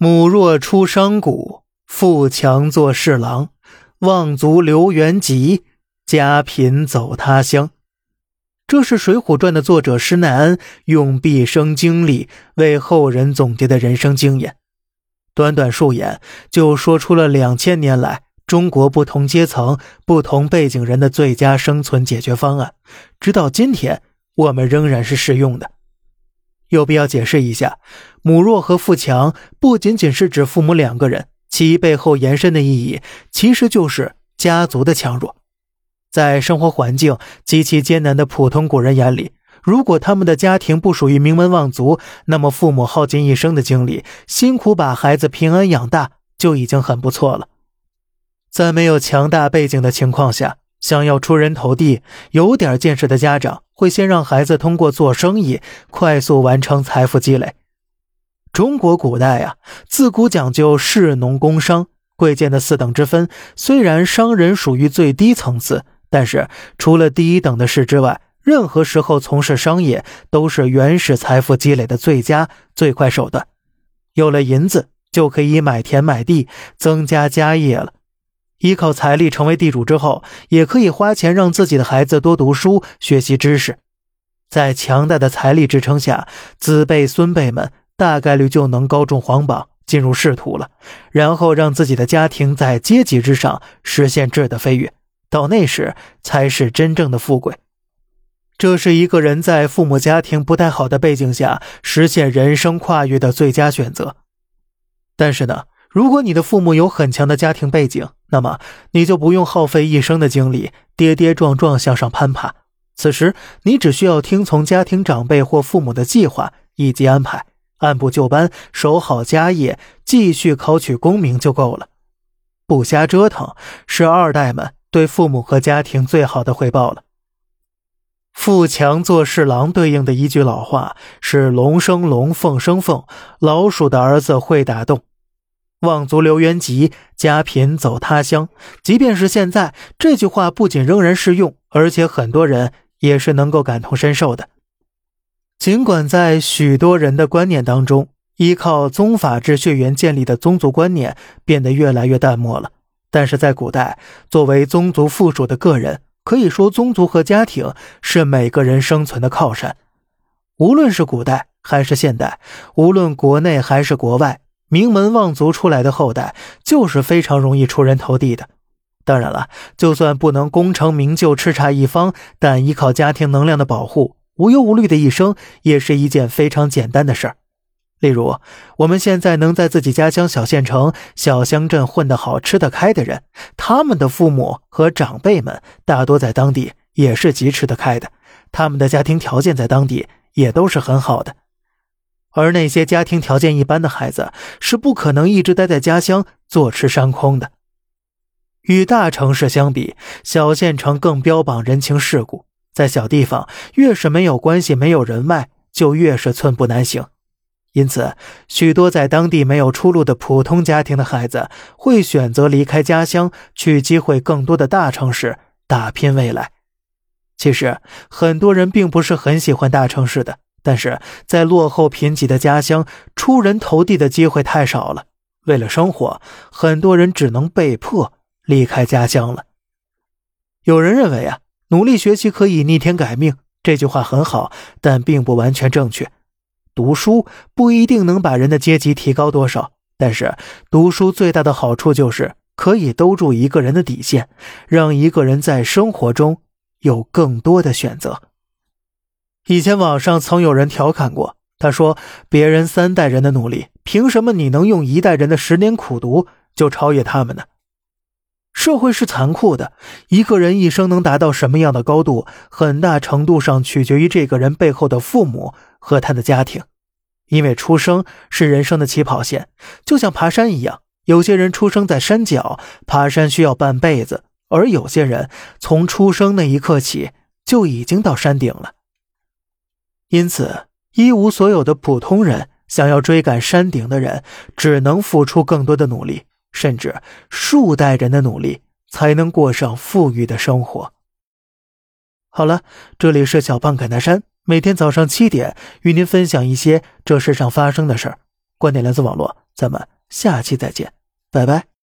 母弱出商贾，父强做侍郎，望族留原籍，家贫走他乡。这是《水浒传》的作者施耐庵用毕生经历为后人总结的人生经验，短短数言就说出了两千年来中国不同阶层、不同背景人的最佳生存解决方案，直到今天我们仍然是适用的。有必要解释一下，母弱和父强不仅仅是指父母两个人，其背后延伸的意义其实就是家族的强弱。在生活环境极其艰难的普通古人眼里，如果他们的家庭不属于名门望族，那么父母耗尽一生的精力，辛苦把孩子平安养大，就已经很不错了。在没有强大背景的情况下，想要出人头地，有点见识的家长。会先让孩子通过做生意快速完成财富积累。中国古代啊，自古讲究士农工商贵贱的四等之分。虽然商人属于最低层次，但是除了第一等的士之外，任何时候从事商业都是原始财富积累的最佳最快手段。有了银子，就可以买田买地，增加家业了。依靠财力成为地主之后，也可以花钱让自己的孩子多读书、学习知识。在强大的财力支撑下，子辈孙辈们大概率就能高中皇榜，进入仕途了。然后让自己的家庭在阶级之上实现质的飞跃，到那时才是真正的富贵。这是一个人在父母家庭不太好的背景下实现人生跨越的最佳选择。但是呢？如果你的父母有很强的家庭背景，那么你就不用耗费一生的精力跌跌撞撞向上攀爬。此时，你只需要听从家庭长辈或父母的计划以及安排，按部就班守好家业，继续考取功名就够了。不瞎折腾，是二代们对父母和家庭最好的回报了。富强做侍郎对应的一句老话是“龙生龙，凤生凤”，老鼠的儿子会打洞。望族留原籍，家贫走他乡。即便是现在，这句话不仅仍然适用，而且很多人也是能够感同身受的。尽管在许多人的观念当中，依靠宗法制血缘建立的宗族观念变得越来越淡漠了，但是在古代，作为宗族附属的个人，可以说宗族和家庭是每个人生存的靠山。无论是古代还是现代，无论国内还是国外。名门望族出来的后代就是非常容易出人头地的。当然了，就算不能功成名就、叱咤一方，但依靠家庭能量的保护，无忧无虑的一生也是一件非常简单的事儿。例如，我们现在能在自己家乡小县城、小乡镇混得好、吃得开的人，他们的父母和长辈们大多在当地也是极吃得开的，他们的家庭条件在当地也都是很好的。而那些家庭条件一般的孩子是不可能一直待在家乡坐吃山空的。与大城市相比，小县城更标榜人情世故。在小地方，越是没有关系、没有人脉，就越是寸步难行。因此，许多在当地没有出路的普通家庭的孩子，会选择离开家乡，去机会更多的大城市打拼未来。其实，很多人并不是很喜欢大城市的。但是在落后贫瘠的家乡，出人头地的机会太少了。为了生活，很多人只能被迫离开家乡了。有人认为啊，努力学习可以逆天改命，这句话很好，但并不完全正确。读书不一定能把人的阶级提高多少，但是读书最大的好处就是可以兜住一个人的底线，让一个人在生活中有更多的选择。以前网上曾有人调侃过，他说：“别人三代人的努力，凭什么你能用一代人的十年苦读就超越他们呢？”社会是残酷的，一个人一生能达到什么样的高度，很大程度上取决于这个人背后的父母和他的家庭。因为出生是人生的起跑线，就像爬山一样，有些人出生在山脚，爬山需要半辈子；而有些人从出生那一刻起就已经到山顶了。因此，一无所有的普通人想要追赶山顶的人，只能付出更多的努力，甚至数代人的努力，才能过上富裕的生活。好了，这里是小胖侃大山，每天早上七点与您分享一些这世上发生的事儿，观点来自网络。咱们下期再见，拜拜。